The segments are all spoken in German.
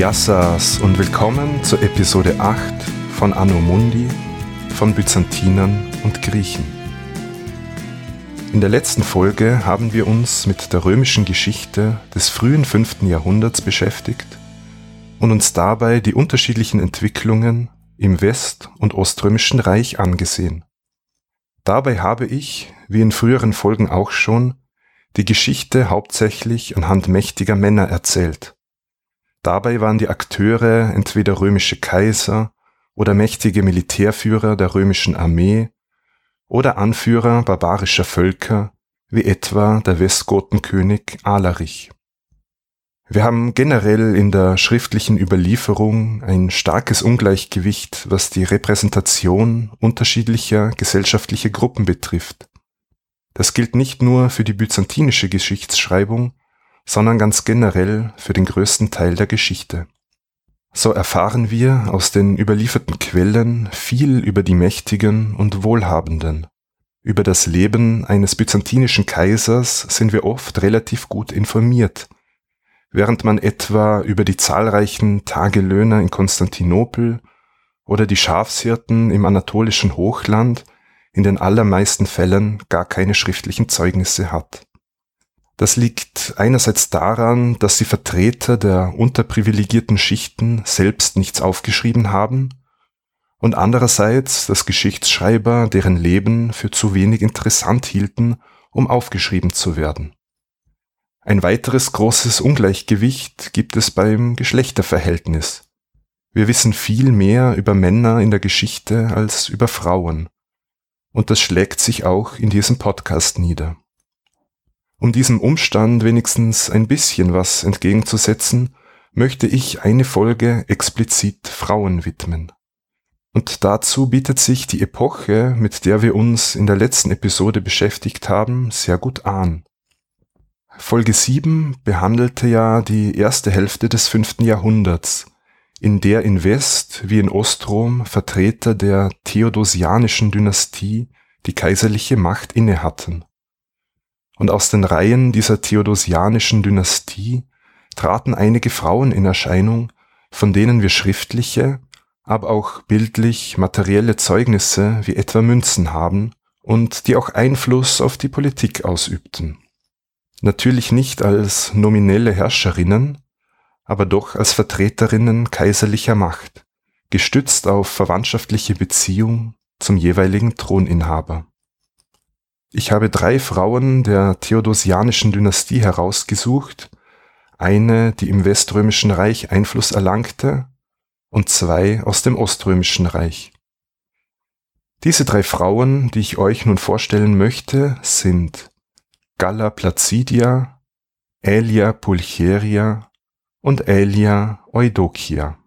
Yassas und willkommen zur Episode 8 von Anno Mundi von Byzantinern und Griechen. In der letzten Folge haben wir uns mit der römischen Geschichte des frühen 5. Jahrhunderts beschäftigt und uns dabei die unterschiedlichen Entwicklungen im West- und Oströmischen Reich angesehen. Dabei habe ich, wie in früheren Folgen auch schon, die Geschichte hauptsächlich anhand mächtiger Männer erzählt Dabei waren die Akteure entweder römische Kaiser oder mächtige Militärführer der römischen Armee oder Anführer barbarischer Völker, wie etwa der Westgotenkönig Alarich. Wir haben generell in der schriftlichen Überlieferung ein starkes Ungleichgewicht, was die Repräsentation unterschiedlicher gesellschaftlicher Gruppen betrifft. Das gilt nicht nur für die byzantinische Geschichtsschreibung, sondern ganz generell für den größten Teil der Geschichte. So erfahren wir aus den überlieferten Quellen viel über die Mächtigen und Wohlhabenden. Über das Leben eines byzantinischen Kaisers sind wir oft relativ gut informiert, während man etwa über die zahlreichen Tagelöhner in Konstantinopel oder die Schafshirten im anatolischen Hochland in den allermeisten Fällen gar keine schriftlichen Zeugnisse hat. Das liegt einerseits daran, dass die Vertreter der unterprivilegierten Schichten selbst nichts aufgeschrieben haben und andererseits, dass Geschichtsschreiber deren Leben für zu wenig interessant hielten, um aufgeschrieben zu werden. Ein weiteres großes Ungleichgewicht gibt es beim Geschlechterverhältnis. Wir wissen viel mehr über Männer in der Geschichte als über Frauen. Und das schlägt sich auch in diesem Podcast nieder. Um diesem Umstand wenigstens ein bisschen was entgegenzusetzen, möchte ich eine Folge explizit Frauen widmen. Und dazu bietet sich die Epoche, mit der wir uns in der letzten Episode beschäftigt haben, sehr gut an. Folge 7 behandelte ja die erste Hälfte des fünften Jahrhunderts, in der in West wie in Ostrom Vertreter der theodosianischen Dynastie die kaiserliche Macht inne hatten und aus den Reihen dieser theodosianischen Dynastie traten einige Frauen in Erscheinung, von denen wir schriftliche, aber auch bildlich materielle Zeugnisse wie etwa Münzen haben und die auch Einfluss auf die Politik ausübten. Natürlich nicht als nominelle Herrscherinnen, aber doch als Vertreterinnen kaiserlicher Macht, gestützt auf verwandtschaftliche Beziehung zum jeweiligen Throninhaber. Ich habe drei Frauen der theodosianischen Dynastie herausgesucht, eine, die im Weströmischen Reich Einfluss erlangte, und zwei aus dem Oströmischen Reich. Diese drei Frauen, die ich euch nun vorstellen möchte, sind Galla Placidia, Aelia Pulcheria und Aelia Eudokia.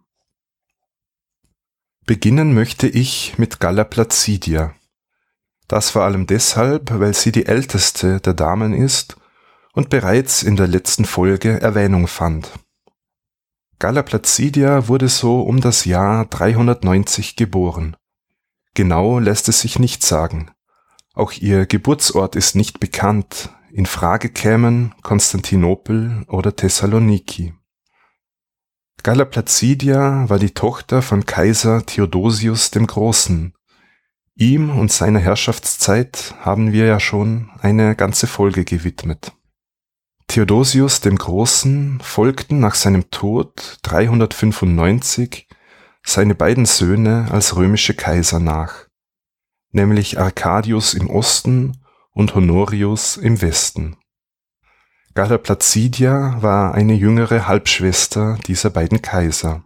Beginnen möchte ich mit Galla Placidia. Das vor allem deshalb, weil sie die älteste der Damen ist und bereits in der letzten Folge Erwähnung fand. Galla Placidia wurde so um das Jahr 390 geboren. Genau lässt es sich nicht sagen. Auch ihr Geburtsort ist nicht bekannt. In Frage kämen Konstantinopel oder Thessaloniki. Galla Placidia war die Tochter von Kaiser Theodosius dem Großen, Ihm und seiner Herrschaftszeit haben wir ja schon eine ganze Folge gewidmet. Theodosius dem Großen folgten nach seinem Tod 395 seine beiden Söhne als römische Kaiser nach, nämlich Arcadius im Osten und Honorius im Westen. Galla Placidia war eine jüngere Halbschwester dieser beiden Kaiser.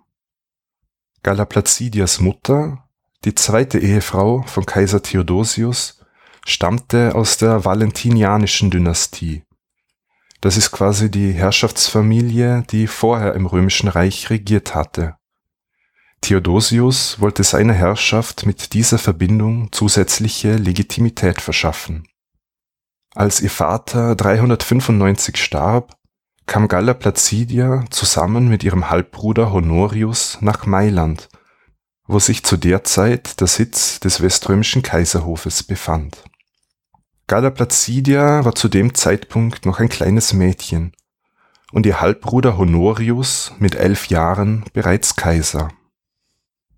Galla Placidias Mutter die zweite Ehefrau von Kaiser Theodosius stammte aus der valentinianischen Dynastie. Das ist quasi die Herrschaftsfamilie, die vorher im römischen Reich regiert hatte. Theodosius wollte seiner Herrschaft mit dieser Verbindung zusätzliche Legitimität verschaffen. Als ihr Vater 395 starb, kam Galla Placidia zusammen mit ihrem Halbbruder Honorius nach Mailand wo sich zu der Zeit der Sitz des weströmischen Kaiserhofes befand. Galla Placidia war zu dem Zeitpunkt noch ein kleines Mädchen und ihr Halbbruder Honorius mit elf Jahren bereits Kaiser.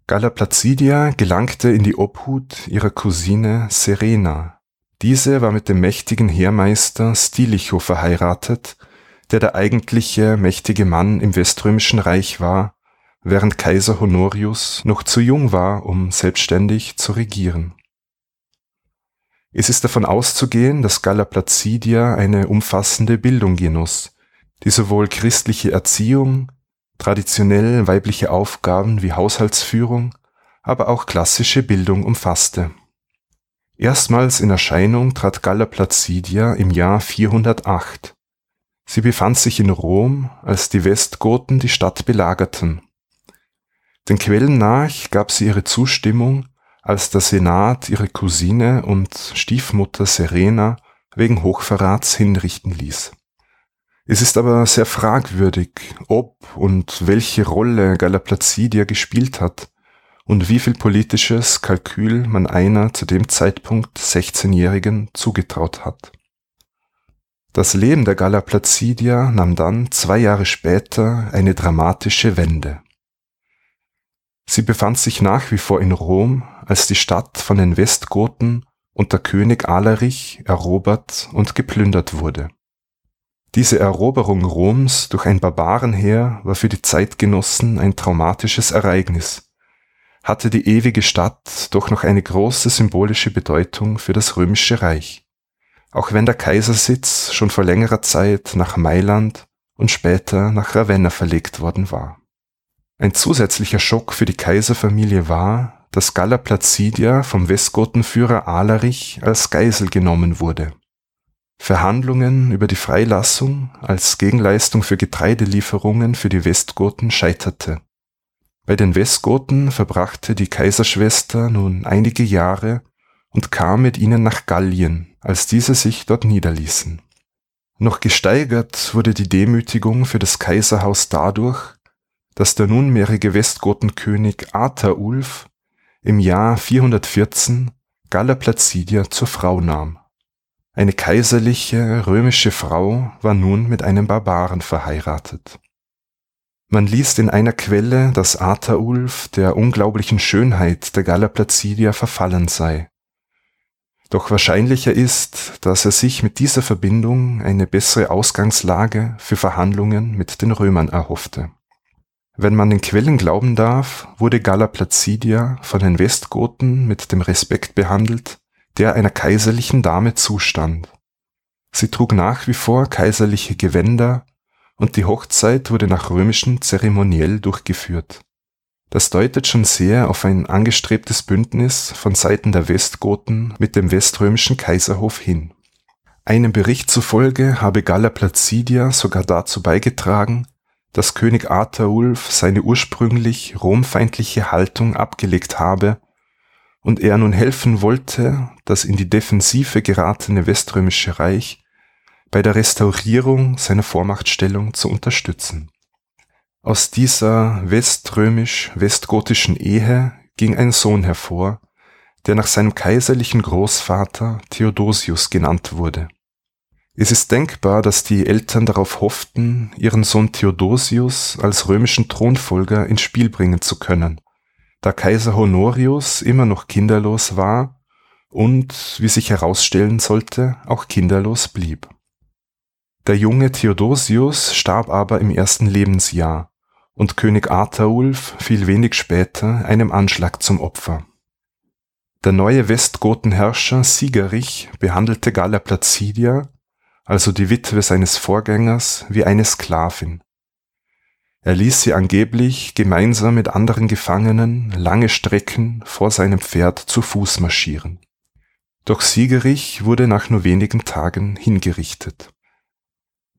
Galla Placidia gelangte in die Obhut ihrer Cousine Serena. Diese war mit dem mächtigen Heermeister Stilicho verheiratet, der der eigentliche mächtige Mann im Weströmischen Reich war, während Kaiser Honorius noch zu jung war, um selbstständig zu regieren. Es ist davon auszugehen, dass Galla Placidia eine umfassende Bildung genoss, die sowohl christliche Erziehung, traditionell weibliche Aufgaben wie Haushaltsführung, aber auch klassische Bildung umfasste. Erstmals in Erscheinung trat Galla Placidia im Jahr 408. Sie befand sich in Rom, als die Westgoten die Stadt belagerten. Den Quellen nach gab sie ihre Zustimmung, als der Senat ihre Cousine und Stiefmutter Serena wegen Hochverrats hinrichten ließ. Es ist aber sehr fragwürdig, ob und welche Rolle Galla Placidia gespielt hat und wie viel politisches Kalkül man einer zu dem Zeitpunkt 16-Jährigen zugetraut hat. Das Leben der Galla Placidia nahm dann zwei Jahre später eine dramatische Wende. Sie befand sich nach wie vor in Rom, als die Stadt von den Westgoten unter König Alarich erobert und geplündert wurde. Diese Eroberung Roms durch ein Barbarenheer war für die Zeitgenossen ein traumatisches Ereignis, hatte die ewige Stadt doch noch eine große symbolische Bedeutung für das römische Reich, auch wenn der Kaisersitz schon vor längerer Zeit nach Mailand und später nach Ravenna verlegt worden war. Ein zusätzlicher Schock für die Kaiserfamilie war, dass Galla Placidia vom Westgotenführer Alarich als Geisel genommen wurde. Verhandlungen über die Freilassung als Gegenleistung für Getreidelieferungen für die Westgoten scheiterte. Bei den Westgoten verbrachte die Kaiserschwester nun einige Jahre und kam mit ihnen nach Gallien, als diese sich dort niederließen. Noch gesteigert wurde die Demütigung für das Kaiserhaus dadurch, dass der nunmehrige Westgotenkönig Ataulf im Jahr 414 Galla Placidia zur Frau nahm. Eine kaiserliche römische Frau war nun mit einem Barbaren verheiratet. Man liest in einer Quelle, dass Ataulf der unglaublichen Schönheit der Galla Placidia verfallen sei. Doch wahrscheinlicher ist, dass er sich mit dieser Verbindung eine bessere Ausgangslage für Verhandlungen mit den Römern erhoffte. Wenn man den Quellen glauben darf, wurde Galla Placidia von den Westgoten mit dem Respekt behandelt, der einer kaiserlichen Dame zustand. Sie trug nach wie vor kaiserliche Gewänder und die Hochzeit wurde nach römischem Zeremoniell durchgeführt. Das deutet schon sehr auf ein angestrebtes Bündnis von Seiten der Westgoten mit dem weströmischen Kaiserhof hin. Einem Bericht zufolge habe Galla Placidia sogar dazu beigetragen, dass König Ataulf seine ursprünglich romfeindliche Haltung abgelegt habe und er nun helfen wollte, das in die Defensive geratene Weströmische Reich bei der Restaurierung seiner Vormachtstellung zu unterstützen. Aus dieser weströmisch-westgotischen Ehe ging ein Sohn hervor, der nach seinem kaiserlichen Großvater Theodosius genannt wurde. Es ist denkbar, dass die Eltern darauf hofften, ihren Sohn Theodosius als römischen Thronfolger ins Spiel bringen zu können, da Kaiser Honorius immer noch kinderlos war und, wie sich herausstellen sollte, auch kinderlos blieb. Der junge Theodosius starb aber im ersten Lebensjahr und König Ataulf fiel wenig später einem Anschlag zum Opfer. Der neue Westgotenherrscher Siegerich behandelte Galla Placidia also die Witwe seines Vorgängers, wie eine Sklavin. Er ließ sie angeblich gemeinsam mit anderen Gefangenen lange Strecken vor seinem Pferd zu Fuß marschieren. Doch Siegerich wurde nach nur wenigen Tagen hingerichtet.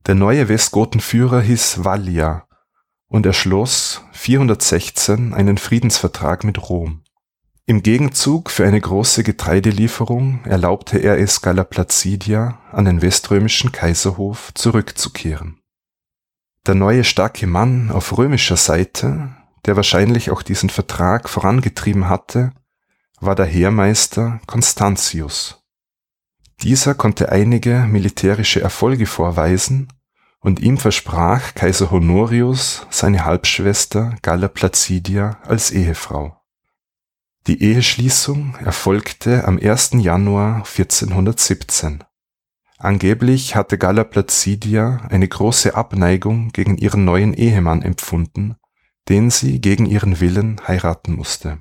Der neue Westgotenführer hieß Vallia und er schloss 416 einen Friedensvertrag mit Rom. Im Gegenzug für eine große Getreidelieferung erlaubte er es Galla Placidia, an den weströmischen Kaiserhof zurückzukehren. Der neue starke Mann auf römischer Seite, der wahrscheinlich auch diesen Vertrag vorangetrieben hatte, war der Heermeister Constantius. Dieser konnte einige militärische Erfolge vorweisen und ihm versprach Kaiser Honorius seine Halbschwester Galla Placidia als Ehefrau. Die Eheschließung erfolgte am 1. Januar 1417. Angeblich hatte Galla Placidia eine große Abneigung gegen ihren neuen Ehemann empfunden, den sie gegen ihren Willen heiraten musste.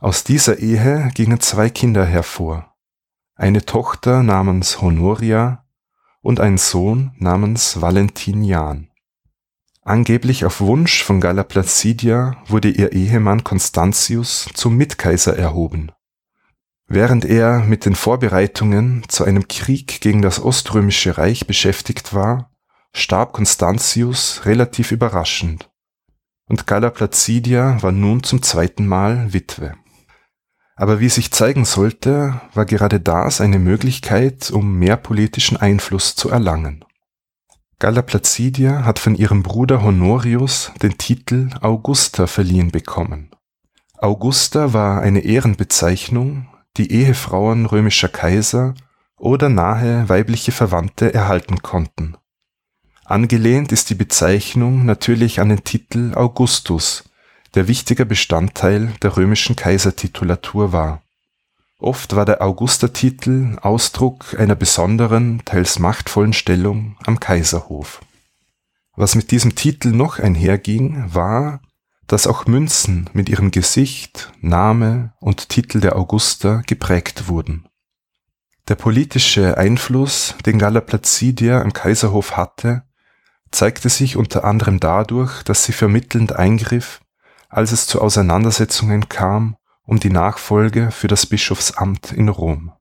Aus dieser Ehe gingen zwei Kinder hervor, eine Tochter namens Honoria und ein Sohn namens Valentinian. Angeblich auf Wunsch von Galla Placidia wurde ihr Ehemann Constantius zum Mitkaiser erhoben. Während er mit den Vorbereitungen zu einem Krieg gegen das Oströmische Reich beschäftigt war, starb Constantius relativ überraschend und Galla Placidia war nun zum zweiten Mal Witwe. Aber wie sich zeigen sollte, war gerade das eine Möglichkeit, um mehr politischen Einfluss zu erlangen. Galla Placidia hat von ihrem Bruder Honorius den Titel Augusta verliehen bekommen. Augusta war eine Ehrenbezeichnung, die Ehefrauen römischer Kaiser oder nahe weibliche Verwandte erhalten konnten. Angelehnt ist die Bezeichnung natürlich an den Titel Augustus, der wichtiger Bestandteil der römischen Kaisertitulatur war. Oft war der Augustertitel Ausdruck einer besonderen, teils machtvollen Stellung am Kaiserhof. Was mit diesem Titel noch einherging, war, dass auch Münzen mit ihrem Gesicht, Name und Titel der Augusta geprägt wurden. Der politische Einfluss, den Galla Placidia im Kaiserhof hatte, zeigte sich unter anderem dadurch, dass sie vermittelnd eingriff als es zu Auseinandersetzungen kam um die Nachfolge für das Bischofsamt in Rom.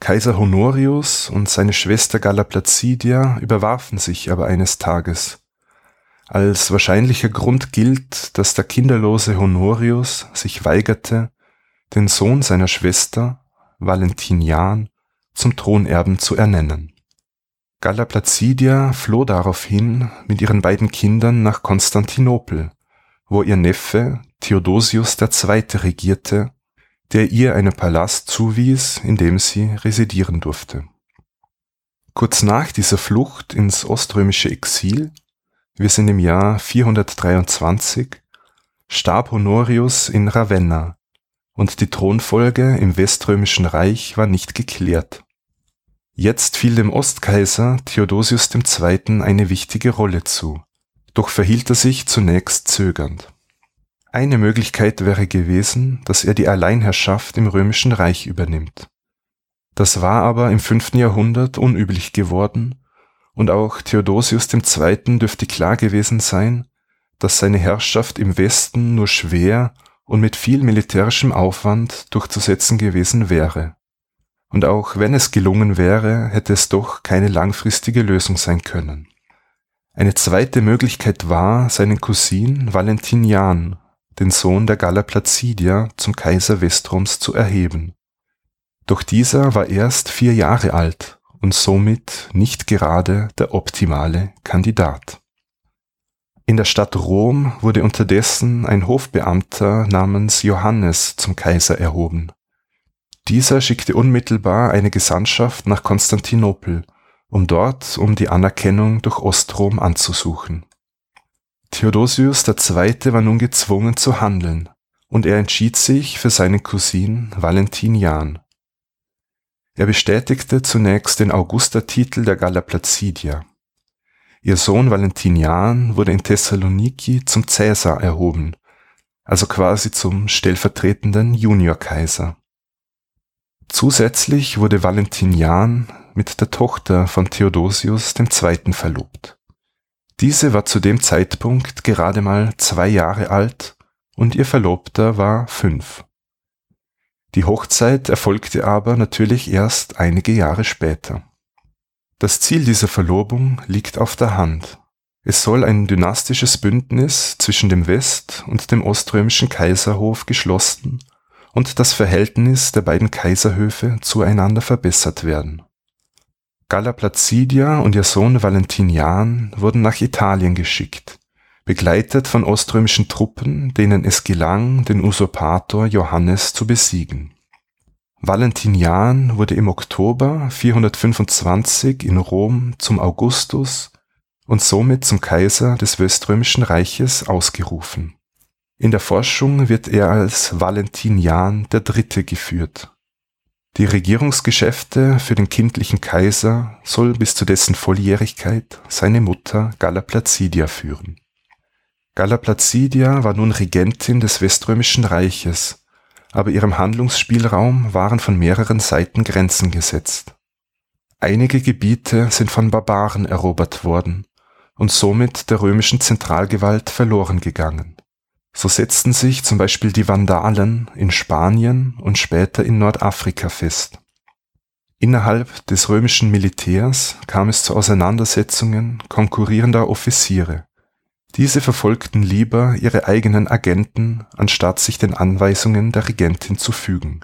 Kaiser Honorius und seine Schwester Galla Placidia überwarfen sich aber eines Tages. Als wahrscheinlicher Grund gilt, dass der kinderlose Honorius sich weigerte, den Sohn seiner Schwester, Valentinian, zum Thronerben zu ernennen. Galla Placidia floh daraufhin mit ihren beiden Kindern nach Konstantinopel, wo ihr Neffe Theodosius II. regierte, der ihr einen Palast zuwies, in dem sie residieren durfte. Kurz nach dieser Flucht ins oströmische Exil, wir sind im Jahr 423, starb Honorius in Ravenna und die Thronfolge im Weströmischen Reich war nicht geklärt. Jetzt fiel dem Ostkaiser Theodosius II. eine wichtige Rolle zu doch verhielt er sich zunächst zögernd. Eine Möglichkeit wäre gewesen, dass er die Alleinherrschaft im römischen Reich übernimmt. Das war aber im fünften Jahrhundert unüblich geworden, und auch Theodosius II. dürfte klar gewesen sein, dass seine Herrschaft im Westen nur schwer und mit viel militärischem Aufwand durchzusetzen gewesen wäre. Und auch wenn es gelungen wäre, hätte es doch keine langfristige Lösung sein können. Eine zweite Möglichkeit war, seinen Cousin Valentinian, den Sohn der Galla Placidia, zum Kaiser Westroms zu erheben. Doch dieser war erst vier Jahre alt und somit nicht gerade der optimale Kandidat. In der Stadt Rom wurde unterdessen ein Hofbeamter namens Johannes zum Kaiser erhoben. Dieser schickte unmittelbar eine Gesandtschaft nach Konstantinopel, um dort um die Anerkennung durch Ostrom anzusuchen. Theodosius II. war nun gezwungen zu handeln, und er entschied sich für seinen Cousin Valentinian. Er bestätigte zunächst den Augustertitel der Galla Placidia. Ihr Sohn Valentinian wurde in Thessaloniki zum Cäsar erhoben, also quasi zum stellvertretenden Juniorkaiser. Zusätzlich wurde Valentinian mit der Tochter von Theodosius II. verlobt. Diese war zu dem Zeitpunkt gerade mal zwei Jahre alt und ihr Verlobter war fünf. Die Hochzeit erfolgte aber natürlich erst einige Jahre später. Das Ziel dieser Verlobung liegt auf der Hand. Es soll ein dynastisches Bündnis zwischen dem West- und dem oströmischen Kaiserhof geschlossen und das Verhältnis der beiden Kaiserhöfe zueinander verbessert werden. Galla Placidia und ihr Sohn Valentinian wurden nach Italien geschickt, begleitet von oströmischen Truppen, denen es gelang, den Usurpator Johannes zu besiegen. Valentinian wurde im Oktober 425 in Rom zum Augustus und somit zum Kaiser des Weströmischen Reiches ausgerufen. In der Forschung wird er als Valentinian III. geführt. Die Regierungsgeschäfte für den kindlichen Kaiser soll bis zu dessen Volljährigkeit seine Mutter Galla Placidia führen. Galla Placidia war nun Regentin des Weströmischen Reiches, aber ihrem Handlungsspielraum waren von mehreren Seiten Grenzen gesetzt. Einige Gebiete sind von Barbaren erobert worden und somit der römischen Zentralgewalt verloren gegangen. So setzten sich zum Beispiel die Vandalen in Spanien und später in Nordafrika fest. Innerhalb des römischen Militärs kam es zu Auseinandersetzungen konkurrierender Offiziere. Diese verfolgten lieber ihre eigenen Agenten, anstatt sich den Anweisungen der Regentin zu fügen.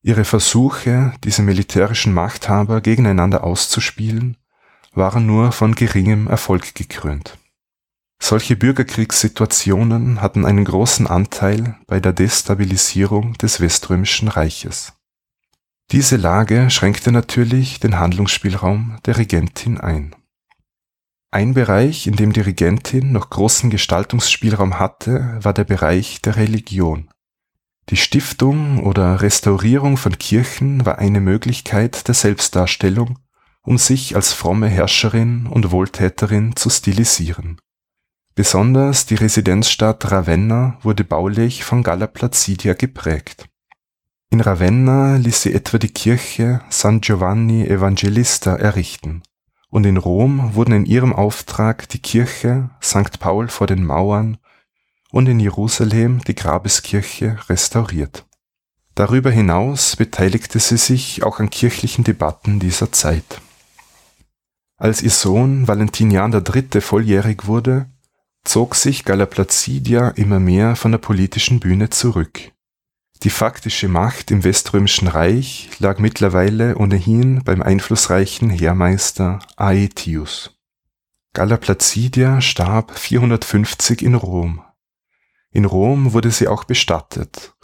Ihre Versuche, diese militärischen Machthaber gegeneinander auszuspielen, waren nur von geringem Erfolg gekrönt. Solche Bürgerkriegssituationen hatten einen großen Anteil bei der Destabilisierung des Weströmischen Reiches. Diese Lage schränkte natürlich den Handlungsspielraum der Regentin ein. Ein Bereich, in dem die Regentin noch großen Gestaltungsspielraum hatte, war der Bereich der Religion. Die Stiftung oder Restaurierung von Kirchen war eine Möglichkeit der Selbstdarstellung, um sich als fromme Herrscherin und Wohltäterin zu stilisieren Besonders die Residenzstadt Ravenna wurde baulich von Galla Placidia geprägt. In Ravenna ließ sie etwa die Kirche San Giovanni Evangelista errichten, und in Rom wurden in ihrem Auftrag die Kirche St. Paul vor den Mauern und in Jerusalem die Grabeskirche restauriert. Darüber hinaus beteiligte sie sich auch an kirchlichen Debatten dieser Zeit. Als ihr Sohn Valentinian III. volljährig wurde, zog sich Galla Placidia immer mehr von der politischen Bühne zurück. Die faktische Macht im Weströmischen Reich lag mittlerweile ohnehin beim einflussreichen Heermeister Aetius. Galla Placidia starb 450 in Rom. In Rom wurde sie auch bestattet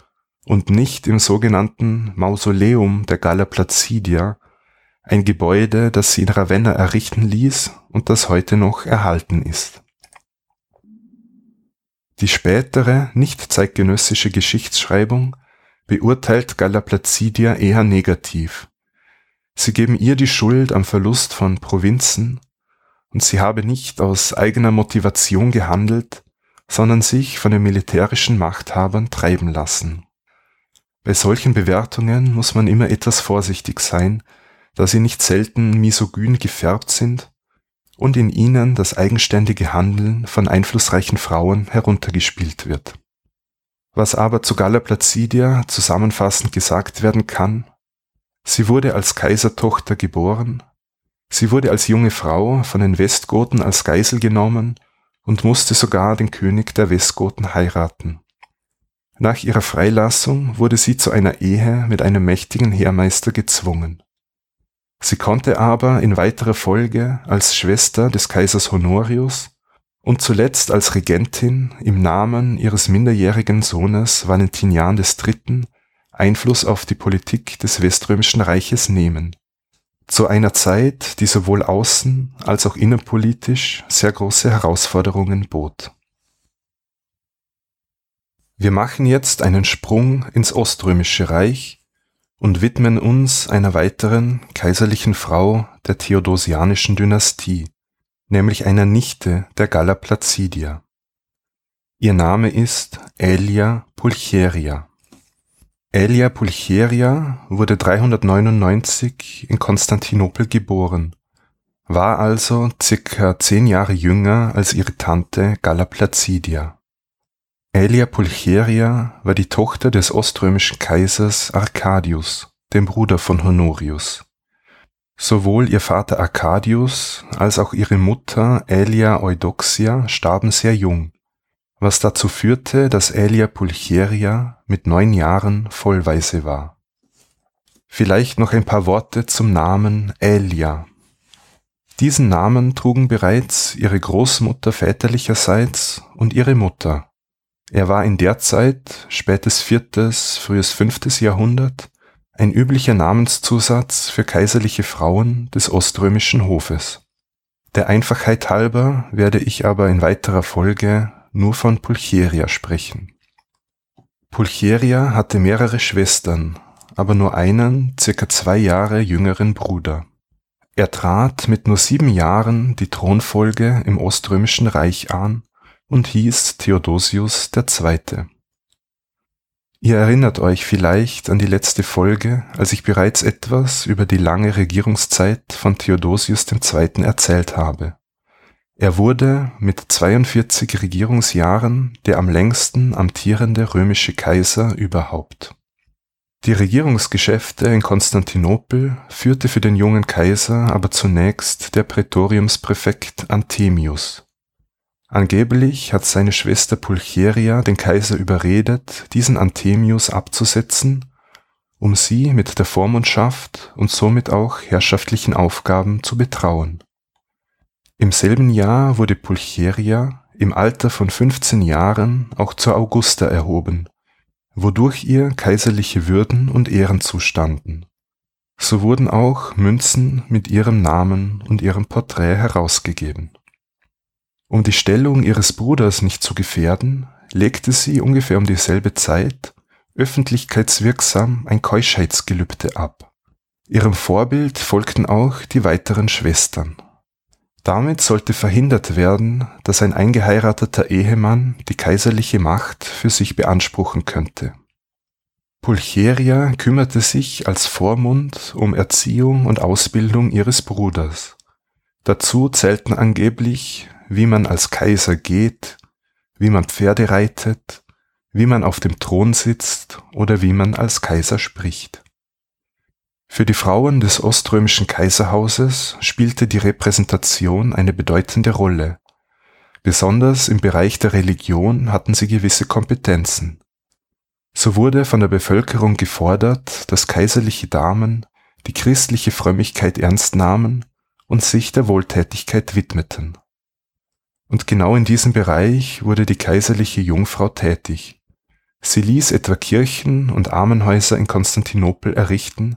und nicht im sogenannten Mausoleum der Galla Placidia, ein Gebäude, das sie in Ravenna errichten ließ und das heute noch erhalten ist. Die spätere, nicht zeitgenössische Geschichtsschreibung beurteilt Galla Placidia eher negativ. Sie geben ihr die Schuld am Verlust von Provinzen und sie habe nicht aus eigener Motivation gehandelt, sondern sich von den militärischen Machthabern treiben lassen. Bei solchen Bewertungen muss man immer etwas vorsichtig sein, da sie nicht selten misogyn gefärbt sind und in ihnen das eigenständige Handeln von einflussreichen Frauen heruntergespielt wird. Was aber zu Galla Placidia zusammenfassend gesagt werden kann, sie wurde als Kaisertochter geboren, sie wurde als junge Frau von den Westgoten als Geisel genommen und musste sogar den König der Westgoten heiraten. Nach ihrer Freilassung wurde sie zu einer Ehe mit einem mächtigen Heermeister gezwungen. Sie konnte aber in weiterer Folge als Schwester des Kaisers Honorius und zuletzt als Regentin im Namen ihres minderjährigen Sohnes Valentinian III. Einfluss auf die Politik des Weströmischen Reiches nehmen. Zu einer Zeit, die sowohl außen als auch innenpolitisch sehr große Herausforderungen bot. Wir machen jetzt einen Sprung ins Oströmische Reich und widmen uns einer weiteren kaiserlichen Frau der Theodosianischen Dynastie, nämlich einer Nichte der Galla Placidia. Ihr Name ist Aelia Pulcheria. Aelia Pulcheria wurde 399 in Konstantinopel geboren, war also circa zehn Jahre jünger als ihre Tante Galla Placidia. Aelia Pulcheria war die Tochter des oströmischen Kaisers Arcadius, dem Bruder von Honorius. Sowohl ihr Vater Arcadius als auch ihre Mutter Aelia Eudoxia starben sehr jung, was dazu führte, dass Aelia Pulcheria mit neun Jahren vollweise war. Vielleicht noch ein paar Worte zum Namen Aelia. Diesen Namen trugen bereits ihre Großmutter väterlicherseits und ihre Mutter er war in der Zeit, spätes viertes, frühes fünftes Jahrhundert, ein üblicher Namenszusatz für kaiserliche Frauen des oströmischen Hofes. Der Einfachheit halber werde ich aber in weiterer Folge nur von Pulcheria sprechen. Pulcheria hatte mehrere Schwestern, aber nur einen, circa zwei Jahre jüngeren Bruder. Er trat mit nur sieben Jahren die Thronfolge im Oströmischen Reich an und hieß Theodosius II. Ihr erinnert euch vielleicht an die letzte Folge, als ich bereits etwas über die lange Regierungszeit von Theodosius II. erzählt habe. Er wurde mit 42 Regierungsjahren der am längsten amtierende römische Kaiser überhaupt. Die Regierungsgeschäfte in Konstantinopel führte für den jungen Kaiser aber zunächst der Prätoriumspräfekt Anthemius Angeblich hat seine Schwester Pulcheria den Kaiser überredet, diesen Anthemius abzusetzen, um sie mit der Vormundschaft und somit auch herrschaftlichen Aufgaben zu betrauen. Im selben Jahr wurde Pulcheria im Alter von 15 Jahren auch zur Augusta erhoben, wodurch ihr kaiserliche Würden und Ehren zustanden. So wurden auch Münzen mit ihrem Namen und ihrem Porträt herausgegeben um die Stellung ihres Bruders nicht zu gefährden, legte sie ungefähr um dieselbe Zeit öffentlichkeitswirksam ein Keuschheitsgelübde ab. Ihrem Vorbild folgten auch die weiteren Schwestern. Damit sollte verhindert werden, dass ein eingeheirateter Ehemann die kaiserliche Macht für sich beanspruchen könnte. Pulcheria kümmerte sich als Vormund um Erziehung und Ausbildung ihres Bruders. Dazu zählten angeblich wie man als Kaiser geht, wie man Pferde reitet, wie man auf dem Thron sitzt oder wie man als Kaiser spricht. Für die Frauen des oströmischen Kaiserhauses spielte die Repräsentation eine bedeutende Rolle. Besonders im Bereich der Religion hatten sie gewisse Kompetenzen. So wurde von der Bevölkerung gefordert, dass kaiserliche Damen die christliche Frömmigkeit ernst nahmen und sich der Wohltätigkeit widmeten. Und genau in diesem Bereich wurde die kaiserliche Jungfrau tätig. Sie ließ etwa Kirchen und Armenhäuser in Konstantinopel errichten,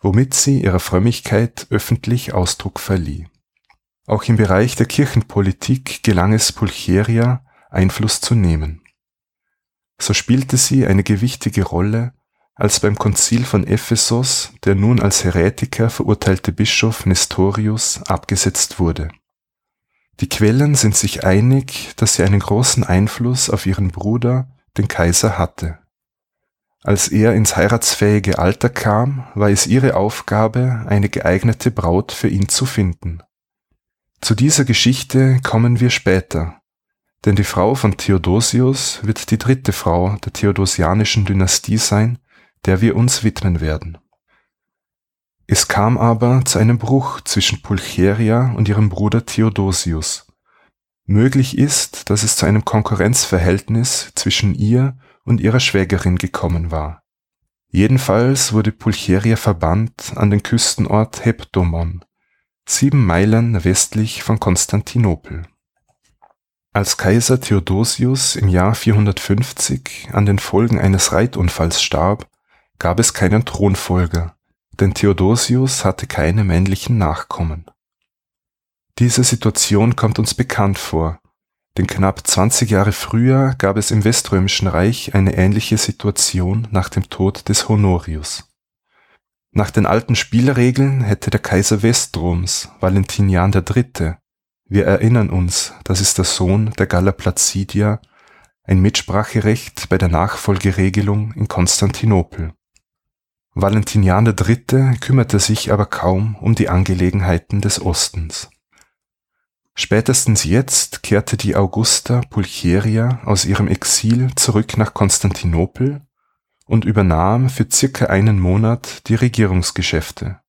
womit sie ihrer Frömmigkeit öffentlich Ausdruck verlieh. Auch im Bereich der Kirchenpolitik gelang es Pulcheria, Einfluss zu nehmen. So spielte sie eine gewichtige Rolle, als beim Konzil von Ephesus der nun als Heretiker verurteilte Bischof Nestorius abgesetzt wurde die Quellen sind sich einig, dass sie einen großen Einfluss auf ihren Bruder, den Kaiser, hatte. Als er ins heiratsfähige Alter kam, war es ihre Aufgabe, eine geeignete Braut für ihn zu finden. Zu dieser Geschichte kommen wir später, denn die Frau von Theodosius wird die dritte Frau der theodosianischen Dynastie sein, der wir uns widmen werden. Es kam aber zu einem Bruch zwischen Pulcheria und ihrem Bruder Theodosius. Möglich ist, dass es zu einem Konkurrenzverhältnis zwischen ihr und ihrer Schwägerin gekommen war. Jedenfalls wurde Pulcheria verbannt an den Küstenort Hebdomon, sieben Meilen westlich von Konstantinopel. Als Kaiser Theodosius im Jahr 450 an den Folgen eines Reitunfalls starb, gab es keinen Thronfolger denn Theodosius hatte keine männlichen Nachkommen. Diese Situation kommt uns bekannt vor, denn knapp 20 Jahre früher gab es im Weströmischen Reich eine ähnliche Situation nach dem Tod des Honorius. Nach den alten Spielregeln hätte der Kaiser Westroms, Valentinian III., wir erinnern uns, das ist der Sohn der Galla Placidia, ein Mitspracherecht bei der Nachfolgeregelung in Konstantinopel. Valentinian III. kümmerte sich aber kaum um die Angelegenheiten des Ostens. Spätestens jetzt kehrte die Augusta Pulcheria aus ihrem Exil zurück nach Konstantinopel und übernahm für circa einen Monat die Regierungsgeschäfte.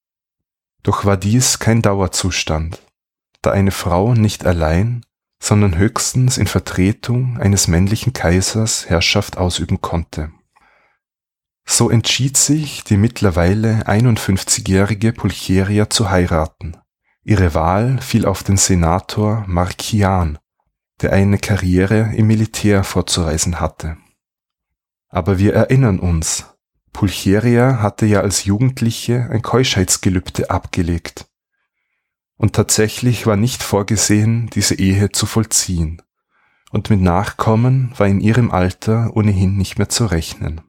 Doch war dies kein Dauerzustand, da eine Frau nicht allein, sondern höchstens in Vertretung eines männlichen Kaisers Herrschaft ausüben konnte so entschied sich die mittlerweile 51-jährige Pulcheria zu heiraten. Ihre Wahl fiel auf den Senator Markian, der eine Karriere im Militär vorzuweisen hatte. Aber wir erinnern uns, Pulcheria hatte ja als Jugendliche ein Keuschheitsgelübde abgelegt. Und tatsächlich war nicht vorgesehen, diese Ehe zu vollziehen. Und mit Nachkommen war in ihrem Alter ohnehin nicht mehr zu rechnen.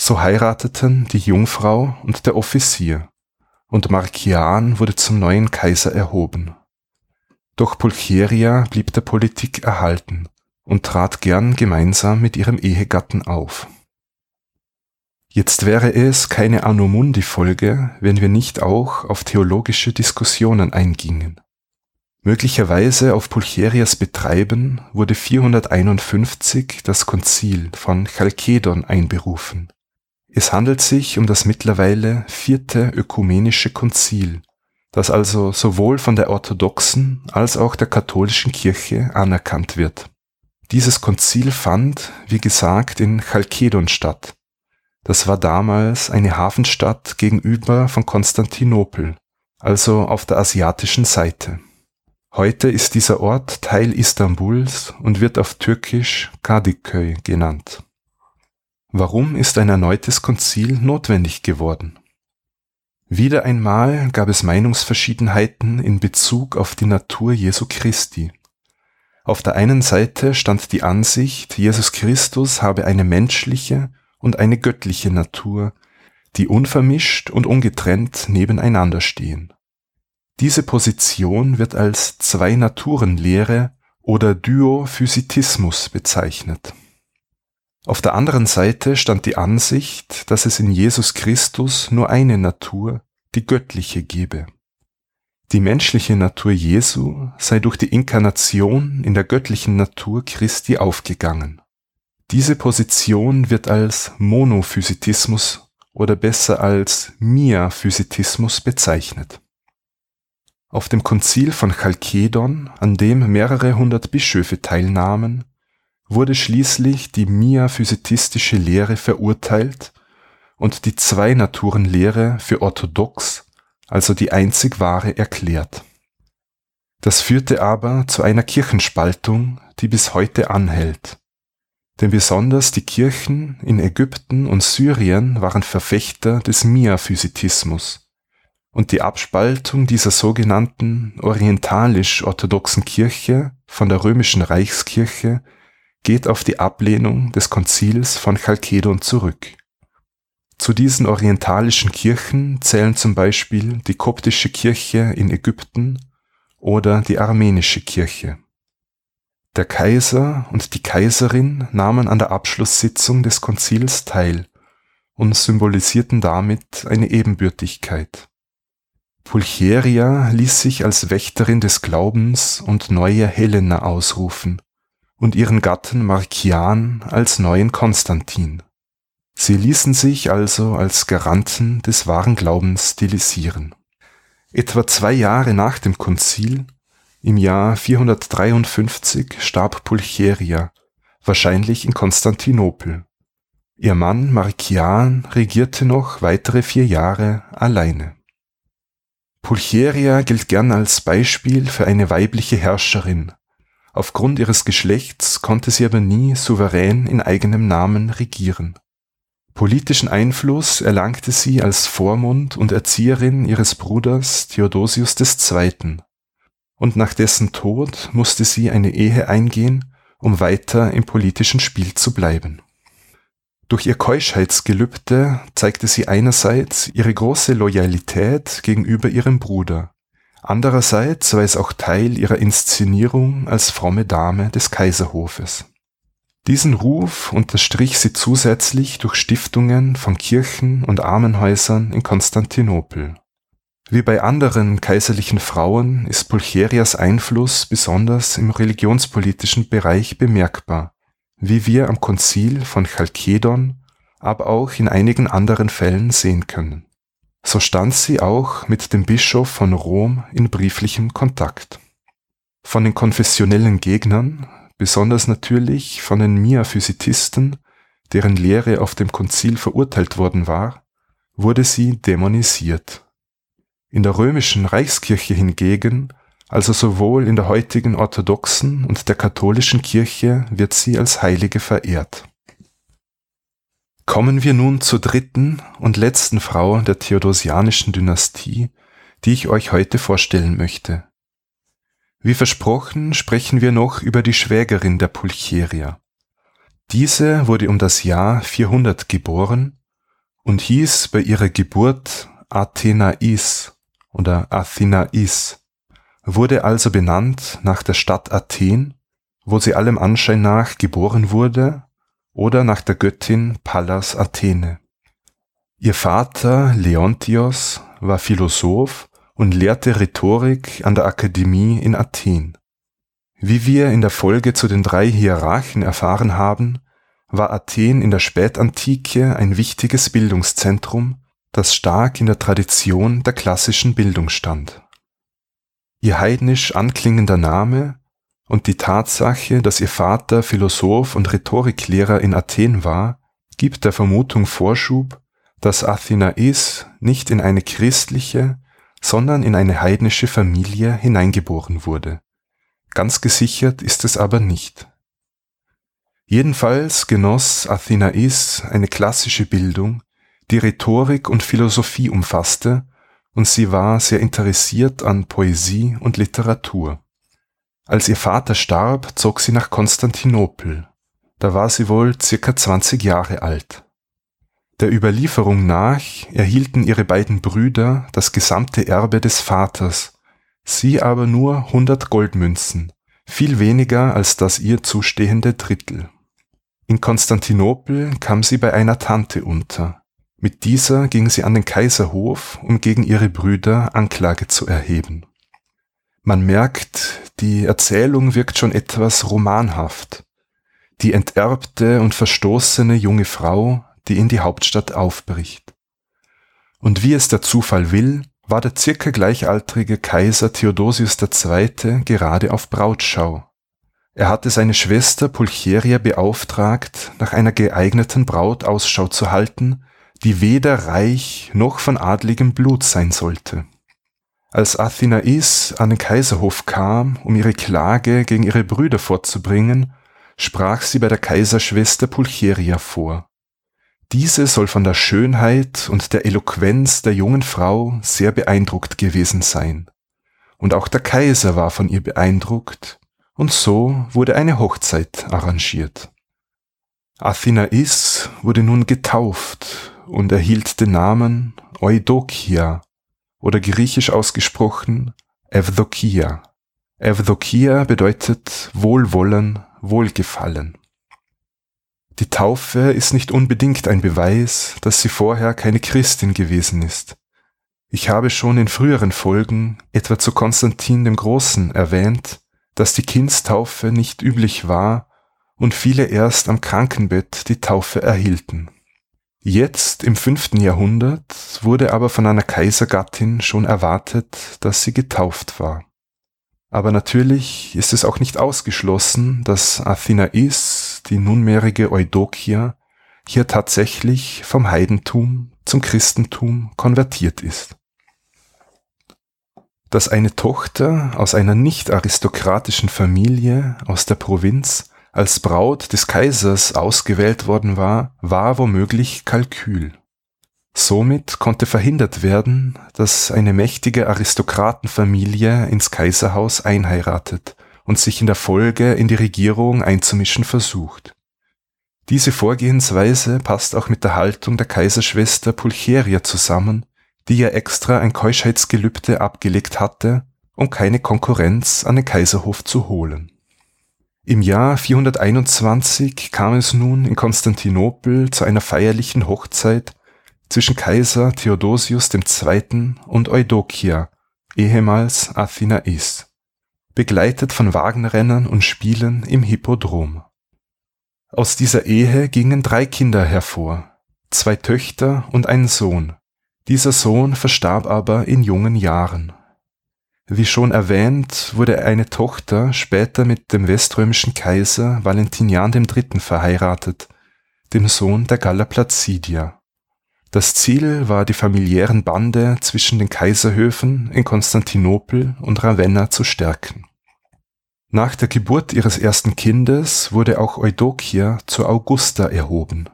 So heirateten die Jungfrau und der Offizier, und Markian wurde zum neuen Kaiser erhoben. Doch Pulcheria blieb der Politik erhalten und trat gern gemeinsam mit ihrem Ehegatten auf. Jetzt wäre es keine Anomundi-Folge, wenn wir nicht auch auf theologische Diskussionen eingingen. Möglicherweise auf Pulcherias Betreiben wurde 451 das Konzil von Chalkedon einberufen. Es handelt sich um das mittlerweile vierte ökumenische Konzil, das also sowohl von der orthodoxen als auch der katholischen Kirche anerkannt wird. Dieses Konzil fand, wie gesagt, in Chalkedon statt. Das war damals eine Hafenstadt gegenüber von Konstantinopel, also auf der asiatischen Seite. Heute ist dieser Ort Teil Istanbuls und wird auf Türkisch Kadıköy genannt. Warum ist ein erneutes Konzil notwendig geworden? Wieder einmal gab es Meinungsverschiedenheiten in Bezug auf die Natur Jesu Christi. Auf der einen Seite stand die Ansicht, Jesus Christus habe eine menschliche und eine göttliche Natur, die unvermischt und ungetrennt nebeneinander stehen. Diese Position wird als Zwei-Naturen-Lehre oder Dyophysitismus bezeichnet. Auf der anderen Seite stand die Ansicht, dass es in Jesus Christus nur eine Natur, die göttliche gebe. Die menschliche Natur Jesu sei durch die Inkarnation in der göttlichen Natur Christi aufgegangen. Diese Position wird als Monophysitismus oder besser als Miaphysitismus bezeichnet. Auf dem Konzil von Chalkedon, an dem mehrere hundert Bischöfe teilnahmen, wurde schließlich die miaphysitistische Lehre verurteilt und die Zwei-Naturen-Lehre für orthodox, also die einzig wahre, erklärt. Das führte aber zu einer Kirchenspaltung, die bis heute anhält. Denn besonders die Kirchen in Ägypten und Syrien waren Verfechter des Miaphysitismus. Und die Abspaltung dieser sogenannten orientalisch-orthodoxen Kirche von der römischen Reichskirche geht auf die Ablehnung des Konzils von Chalkedon zurück. Zu diesen orientalischen Kirchen zählen zum Beispiel die koptische Kirche in Ägypten oder die armenische Kirche. Der Kaiser und die Kaiserin nahmen an der Abschlusssitzung des Konzils teil und symbolisierten damit eine Ebenbürtigkeit. Pulcheria ließ sich als Wächterin des Glaubens und neue Helena ausrufen und ihren Gatten Markian als neuen Konstantin. Sie ließen sich also als Garanten des wahren Glaubens stilisieren. Etwa zwei Jahre nach dem Konzil, im Jahr 453, starb Pulcheria, wahrscheinlich in Konstantinopel. Ihr Mann Markian regierte noch weitere vier Jahre alleine. Pulcheria gilt gern als Beispiel für eine weibliche Herrscherin, Aufgrund ihres Geschlechts konnte sie aber nie souverän in eigenem Namen regieren. Politischen Einfluss erlangte sie als Vormund und Erzieherin ihres Bruders Theodosius II. Und nach dessen Tod musste sie eine Ehe eingehen, um weiter im politischen Spiel zu bleiben. Durch ihr Keuschheitsgelübde zeigte sie einerseits ihre große Loyalität gegenüber ihrem Bruder, Andererseits war es auch Teil ihrer Inszenierung als fromme Dame des Kaiserhofes. Diesen Ruf unterstrich sie zusätzlich durch Stiftungen von Kirchen und Armenhäusern in Konstantinopel. Wie bei anderen kaiserlichen Frauen ist Pulcherias Einfluss besonders im religionspolitischen Bereich bemerkbar, wie wir am Konzil von Chalkedon, aber auch in einigen anderen Fällen sehen können so stand sie auch mit dem Bischof von Rom in brieflichem Kontakt. Von den konfessionellen Gegnern, besonders natürlich von den Miaphysitisten, deren Lehre auf dem Konzil verurteilt worden war, wurde sie dämonisiert. In der römischen Reichskirche hingegen, also sowohl in der heutigen orthodoxen und der katholischen Kirche, wird sie als Heilige verehrt Kommen wir nun zur dritten und letzten Frau der theodosianischen Dynastie, die ich euch heute vorstellen möchte. Wie versprochen sprechen wir noch über die Schwägerin der Pulcheria. Diese wurde um das Jahr 400 geboren und hieß bei ihrer Geburt Athenais oder Athenais, wurde also benannt nach der Stadt Athen, wo sie allem Anschein nach geboren wurde, oder nach der Göttin Pallas Athene. Ihr Vater Leontios war Philosoph und lehrte Rhetorik an der Akademie in Athen. Wie wir in der Folge zu den drei Hierarchen erfahren haben, war Athen in der Spätantike ein wichtiges Bildungszentrum, das stark in der Tradition der klassischen Bildung stand. Ihr heidnisch anklingender Name und die Tatsache, dass ihr Vater Philosoph und Rhetoriklehrer in Athen war, gibt der Vermutung Vorschub, dass Athenais nicht in eine christliche, sondern in eine heidnische Familie hineingeboren wurde. Ganz gesichert ist es aber nicht. Jedenfalls genoss Athenais eine klassische Bildung, die Rhetorik und Philosophie umfasste, und sie war sehr interessiert an Poesie und Literatur. Als ihr Vater starb, zog sie nach Konstantinopel. Da war sie wohl circa 20 Jahre alt. Der Überlieferung nach erhielten ihre beiden Brüder das gesamte Erbe des Vaters, sie aber nur 100 Goldmünzen, viel weniger als das ihr zustehende Drittel. In Konstantinopel kam sie bei einer Tante unter. Mit dieser ging sie an den Kaiserhof, um gegen ihre Brüder Anklage zu erheben. Man merkt, die Erzählung wirkt schon etwas romanhaft. Die enterbte und verstoßene junge Frau die in die Hauptstadt aufbricht. Und wie es der Zufall will, war der circa gleichaltrige Kaiser Theodosius II. gerade auf Brautschau. Er hatte seine Schwester Pulcheria beauftragt, nach einer geeigneten Braut Ausschau zu halten, die weder reich noch von adligem Blut sein sollte. Als Athenais an den Kaiserhof kam, um ihre Klage gegen ihre Brüder vorzubringen, sprach sie bei der Kaiserschwester Pulcheria vor. Diese soll von der Schönheit und der Eloquenz der jungen Frau sehr beeindruckt gewesen sein. Und auch der Kaiser war von ihr beeindruckt, und so wurde eine Hochzeit arrangiert. Athenais wurde nun getauft und erhielt den Namen Eudokia oder griechisch ausgesprochen Evdokia. Evdokia bedeutet Wohlwollen, Wohlgefallen. Die Taufe ist nicht unbedingt ein Beweis, dass sie vorher keine Christin gewesen ist. Ich habe schon in früheren Folgen, etwa zu Konstantin dem Großen, erwähnt, dass die Kindstaufe nicht üblich war und viele erst am Krankenbett die Taufe erhielten. Jetzt im fünften Jahrhundert wurde aber von einer Kaisergattin schon erwartet, dass sie getauft war. Aber natürlich ist es auch nicht ausgeschlossen, dass Athenais, die nunmehrige Eudokia, hier tatsächlich vom Heidentum zum Christentum konvertiert ist. Dass eine Tochter aus einer nicht aristokratischen Familie aus der Provinz als Braut des Kaisers ausgewählt worden war, war womöglich Kalkül. Somit konnte verhindert werden, dass eine mächtige Aristokratenfamilie ins Kaiserhaus einheiratet und sich in der Folge in die Regierung einzumischen versucht. Diese Vorgehensweise passt auch mit der Haltung der Kaiserschwester Pulcheria zusammen, die ja extra ein Keuschheitsgelübde abgelegt hatte, um keine Konkurrenz an den Kaiserhof zu holen. Im Jahr 421 kam es nun in Konstantinopel zu einer feierlichen Hochzeit zwischen Kaiser Theodosius II. und Eudokia, ehemals Athenais, begleitet von Wagenrennen und Spielen im Hippodrom. Aus dieser Ehe gingen drei Kinder hervor, zwei Töchter und ein Sohn. Dieser Sohn verstarb aber in jungen Jahren. Wie schon erwähnt, wurde eine Tochter später mit dem weströmischen Kaiser Valentinian III. verheiratet, dem Sohn der Galla Placidia. Das Ziel war die familiären Bande zwischen den Kaiserhöfen in Konstantinopel und Ravenna zu stärken. Nach der Geburt ihres ersten Kindes wurde auch Eudokia zur Augusta erhoben.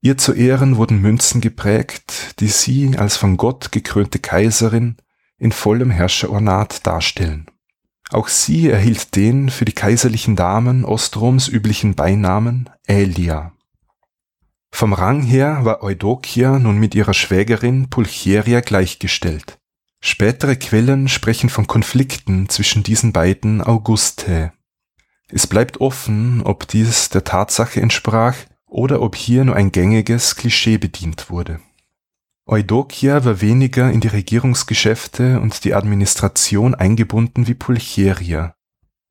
Ihr zu Ehren wurden Münzen geprägt, die sie als von Gott gekrönte Kaiserin in vollem Herrscherornat darstellen. Auch sie erhielt den für die kaiserlichen Damen Ostroms üblichen Beinamen Aelia. Vom Rang her war Eudokia nun mit ihrer Schwägerin Pulcheria gleichgestellt. Spätere Quellen sprechen von Konflikten zwischen diesen beiden Augustae. Es bleibt offen, ob dies der Tatsache entsprach oder ob hier nur ein gängiges Klischee bedient wurde. Eudokia war weniger in die Regierungsgeschäfte und die Administration eingebunden wie Pulcheria.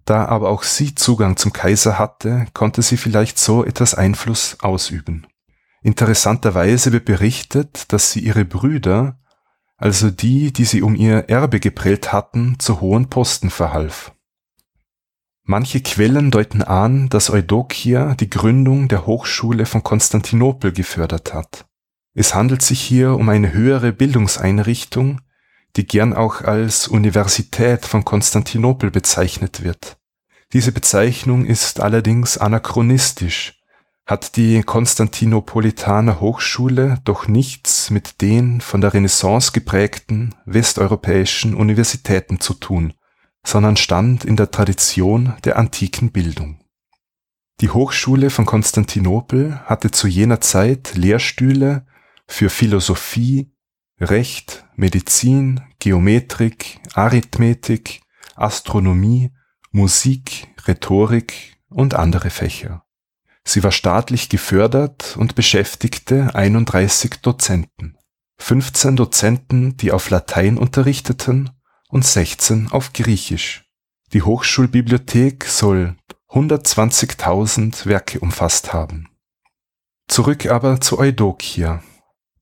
Da aber auch sie Zugang zum Kaiser hatte, konnte sie vielleicht so etwas Einfluss ausüben. Interessanterweise wird berichtet, dass sie ihre Brüder, also die, die sie um ihr Erbe geprellt hatten, zu hohen Posten verhalf. Manche Quellen deuten an, dass Eudokia die Gründung der Hochschule von Konstantinopel gefördert hat. Es handelt sich hier um eine höhere Bildungseinrichtung, die gern auch als Universität von Konstantinopel bezeichnet wird. Diese Bezeichnung ist allerdings anachronistisch, hat die Konstantinopolitaner Hochschule doch nichts mit den von der Renaissance geprägten westeuropäischen Universitäten zu tun sondern stand in der Tradition der antiken Bildung. Die Hochschule von Konstantinopel hatte zu jener Zeit Lehrstühle für Philosophie, Recht, Medizin, Geometrik, Arithmetik, Astronomie, Musik, Rhetorik und andere Fächer. Sie war staatlich gefördert und beschäftigte 31 Dozenten. 15 Dozenten, die auf Latein unterrichteten und 16 auf Griechisch. Die Hochschulbibliothek soll 120.000 Werke umfasst haben. Zurück aber zu Eudokia.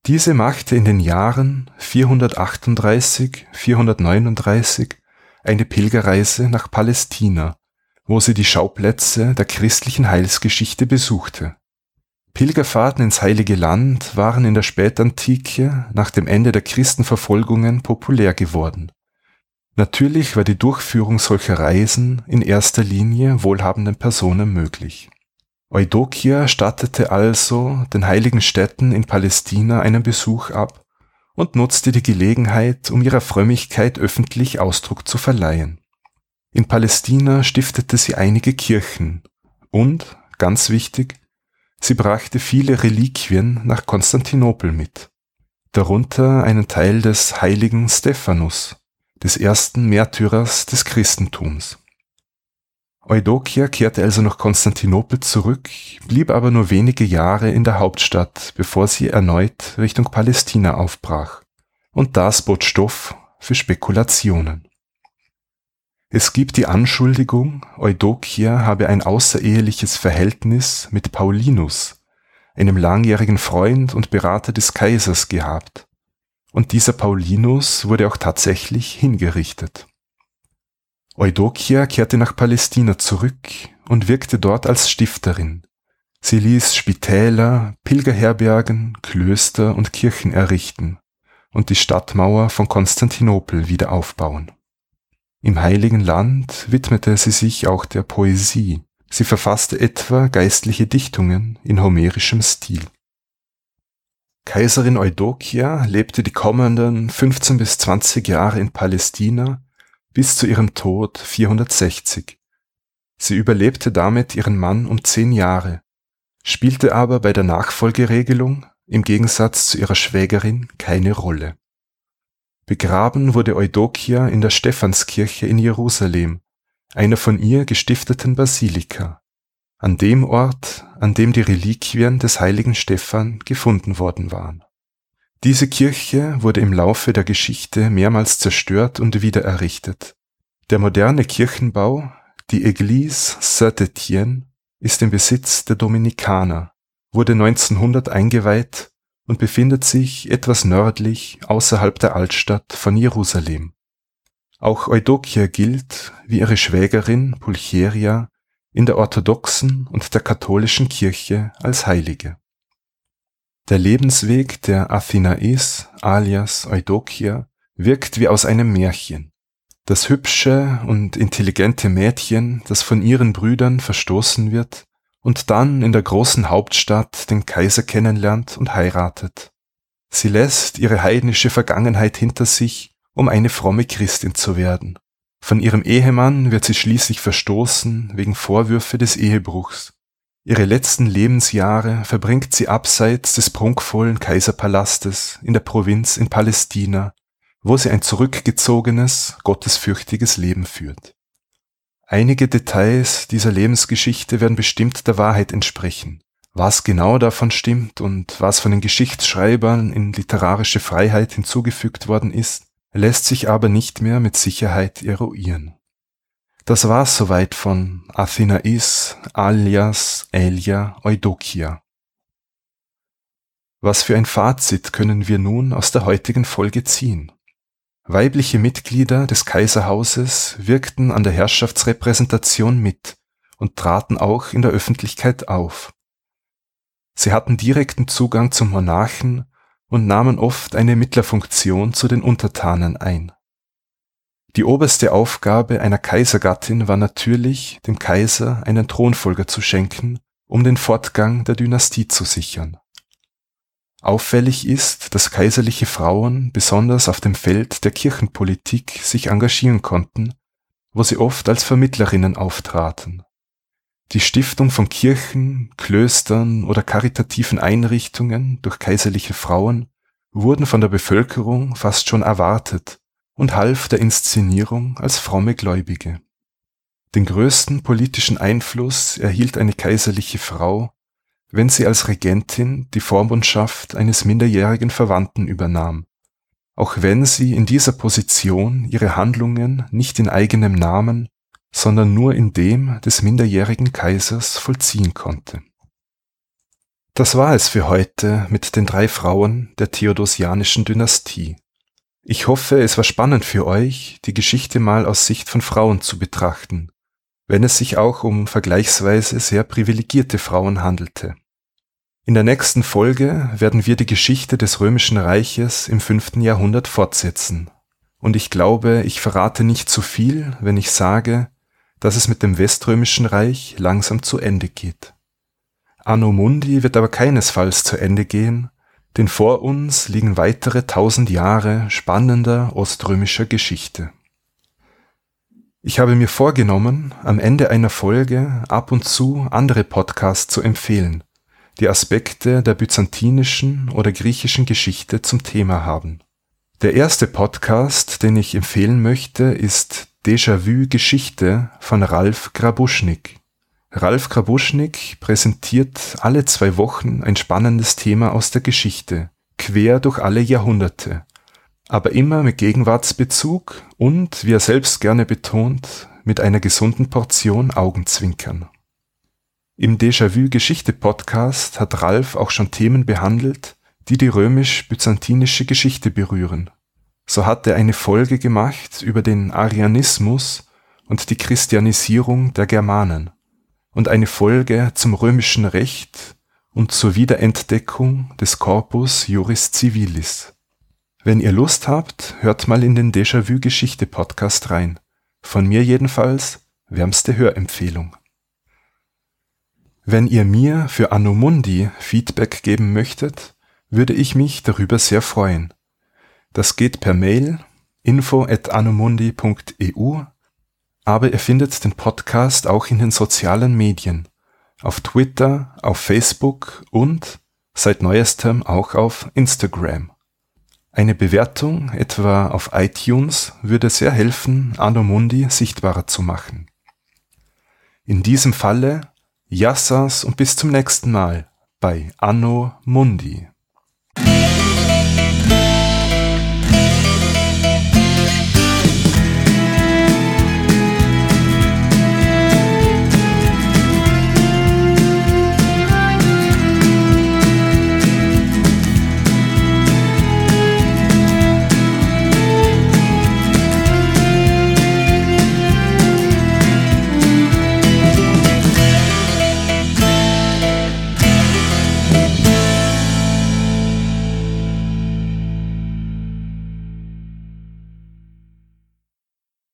Diese machte in den Jahren 438, 439 eine Pilgerreise nach Palästina, wo sie die Schauplätze der christlichen Heilsgeschichte besuchte. Pilgerfahrten ins Heilige Land waren in der Spätantike nach dem Ende der Christenverfolgungen populär geworden. Natürlich war die Durchführung solcher Reisen in erster Linie wohlhabenden Personen möglich. Eudokia stattete also den heiligen Städten in Palästina einen Besuch ab und nutzte die Gelegenheit, um ihrer Frömmigkeit öffentlich Ausdruck zu verleihen. In Palästina stiftete sie einige Kirchen und, ganz wichtig, sie brachte viele Reliquien nach Konstantinopel mit, darunter einen Teil des heiligen Stephanus, des ersten Märtyrers des Christentums. Eudokia kehrte also nach Konstantinopel zurück, blieb aber nur wenige Jahre in der Hauptstadt, bevor sie erneut Richtung Palästina aufbrach. Und das bot Stoff für Spekulationen. Es gibt die Anschuldigung, Eudokia habe ein außereheliches Verhältnis mit Paulinus, einem langjährigen Freund und Berater des Kaisers gehabt und dieser Paulinus wurde auch tatsächlich hingerichtet. Eudokia kehrte nach Palästina zurück und wirkte dort als Stifterin. Sie ließ Spitäler, Pilgerherbergen, Klöster und Kirchen errichten und die Stadtmauer von Konstantinopel wieder aufbauen. Im Heiligen Land widmete sie sich auch der Poesie. Sie verfasste etwa geistliche Dichtungen in homerischem Stil. Kaiserin Eudokia lebte die kommenden 15 bis 20 Jahre in Palästina bis zu ihrem Tod 460. Sie überlebte damit ihren Mann um zehn Jahre, spielte aber bei der Nachfolgeregelung im Gegensatz zu ihrer Schwägerin keine Rolle. Begraben wurde Eudokia in der Stephanskirche in Jerusalem, einer von ihr gestifteten Basilika an dem Ort, an dem die Reliquien des heiligen Stephan gefunden worden waren. Diese Kirche wurde im Laufe der Geschichte mehrmals zerstört und wieder errichtet. Der moderne Kirchenbau, die Église Saint-Étienne, ist im Besitz der Dominikaner, wurde 1900 eingeweiht und befindet sich etwas nördlich außerhalb der Altstadt von Jerusalem. Auch Eudokia gilt, wie ihre Schwägerin Pulcheria, in der orthodoxen und der katholischen Kirche als Heilige. Der Lebensweg der Athenais alias Eudokia wirkt wie aus einem Märchen. Das hübsche und intelligente Mädchen, das von ihren Brüdern verstoßen wird und dann in der großen Hauptstadt den Kaiser kennenlernt und heiratet. Sie lässt ihre heidnische Vergangenheit hinter sich, um eine fromme Christin zu werden. Von ihrem Ehemann wird sie schließlich verstoßen wegen Vorwürfe des Ehebruchs. Ihre letzten Lebensjahre verbringt sie abseits des prunkvollen Kaiserpalastes in der Provinz in Palästina, wo sie ein zurückgezogenes, gottesfürchtiges Leben führt. Einige Details dieser Lebensgeschichte werden bestimmt der Wahrheit entsprechen. Was genau davon stimmt und was von den Geschichtsschreibern in literarische Freiheit hinzugefügt worden ist, lässt sich aber nicht mehr mit Sicherheit eruieren. Das war's soweit von Athenais alias Elia Eudokia. Was für ein Fazit können wir nun aus der heutigen Folge ziehen? Weibliche Mitglieder des Kaiserhauses wirkten an der Herrschaftsrepräsentation mit und traten auch in der Öffentlichkeit auf. Sie hatten direkten Zugang zum Monarchen und nahmen oft eine Mittlerfunktion zu den Untertanen ein. Die oberste Aufgabe einer Kaisergattin war natürlich, dem Kaiser einen Thronfolger zu schenken, um den Fortgang der Dynastie zu sichern. Auffällig ist, dass kaiserliche Frauen besonders auf dem Feld der Kirchenpolitik sich engagieren konnten, wo sie oft als Vermittlerinnen auftraten. Die Stiftung von Kirchen, Klöstern oder karitativen Einrichtungen durch kaiserliche Frauen wurden von der Bevölkerung fast schon erwartet und half der Inszenierung als fromme Gläubige. Den größten politischen Einfluss erhielt eine kaiserliche Frau, wenn sie als Regentin die Vormundschaft eines minderjährigen Verwandten übernahm, auch wenn sie in dieser Position ihre Handlungen nicht in eigenem Namen, sondern nur in dem des minderjährigen Kaisers vollziehen konnte. Das war es für heute mit den drei Frauen der theodosianischen Dynastie. Ich hoffe, es war spannend für euch, die Geschichte mal aus Sicht von Frauen zu betrachten, wenn es sich auch um vergleichsweise sehr privilegierte Frauen handelte. In der nächsten Folge werden wir die Geschichte des römischen Reiches im fünften Jahrhundert fortsetzen. Und ich glaube, ich verrate nicht zu viel, wenn ich sage, dass es mit dem weströmischen Reich langsam zu Ende geht. Anno Mundi wird aber keinesfalls zu Ende gehen, denn vor uns liegen weitere tausend Jahre spannender oströmischer Geschichte. Ich habe mir vorgenommen, am Ende einer Folge ab und zu andere Podcasts zu empfehlen, die Aspekte der byzantinischen oder griechischen Geschichte zum Thema haben. Der erste Podcast, den ich empfehlen möchte, ist Déjà-vu Geschichte von Ralf Grabuschnik. Ralf Krabuschnik präsentiert alle zwei Wochen ein spannendes Thema aus der Geschichte, quer durch alle Jahrhunderte, aber immer mit Gegenwartsbezug und, wie er selbst gerne betont, mit einer gesunden Portion Augenzwinkern. Im Déjà-vu Geschichte Podcast hat Ralf auch schon Themen behandelt, die die römisch-byzantinische Geschichte berühren. So hat er eine Folge gemacht über den Arianismus und die Christianisierung der Germanen und eine Folge zum römischen Recht und zur Wiederentdeckung des Corpus Juris Civilis. Wenn ihr Lust habt, hört mal in den Déjà-vu Geschichte Podcast rein. Von mir jedenfalls wärmste Hörempfehlung. Wenn ihr mir für Anno Mundi Feedback geben möchtet, würde ich mich darüber sehr freuen. Das geht per Mail info at anomundi.eu aber ihr findet den Podcast auch in den sozialen Medien, auf Twitter, auf Facebook und seit neuestem auch auf Instagram. Eine Bewertung etwa auf iTunes würde sehr helfen, Anno Mundi sichtbarer zu machen. In diesem Falle Yassas und bis zum nächsten Mal bei Anno Mundi.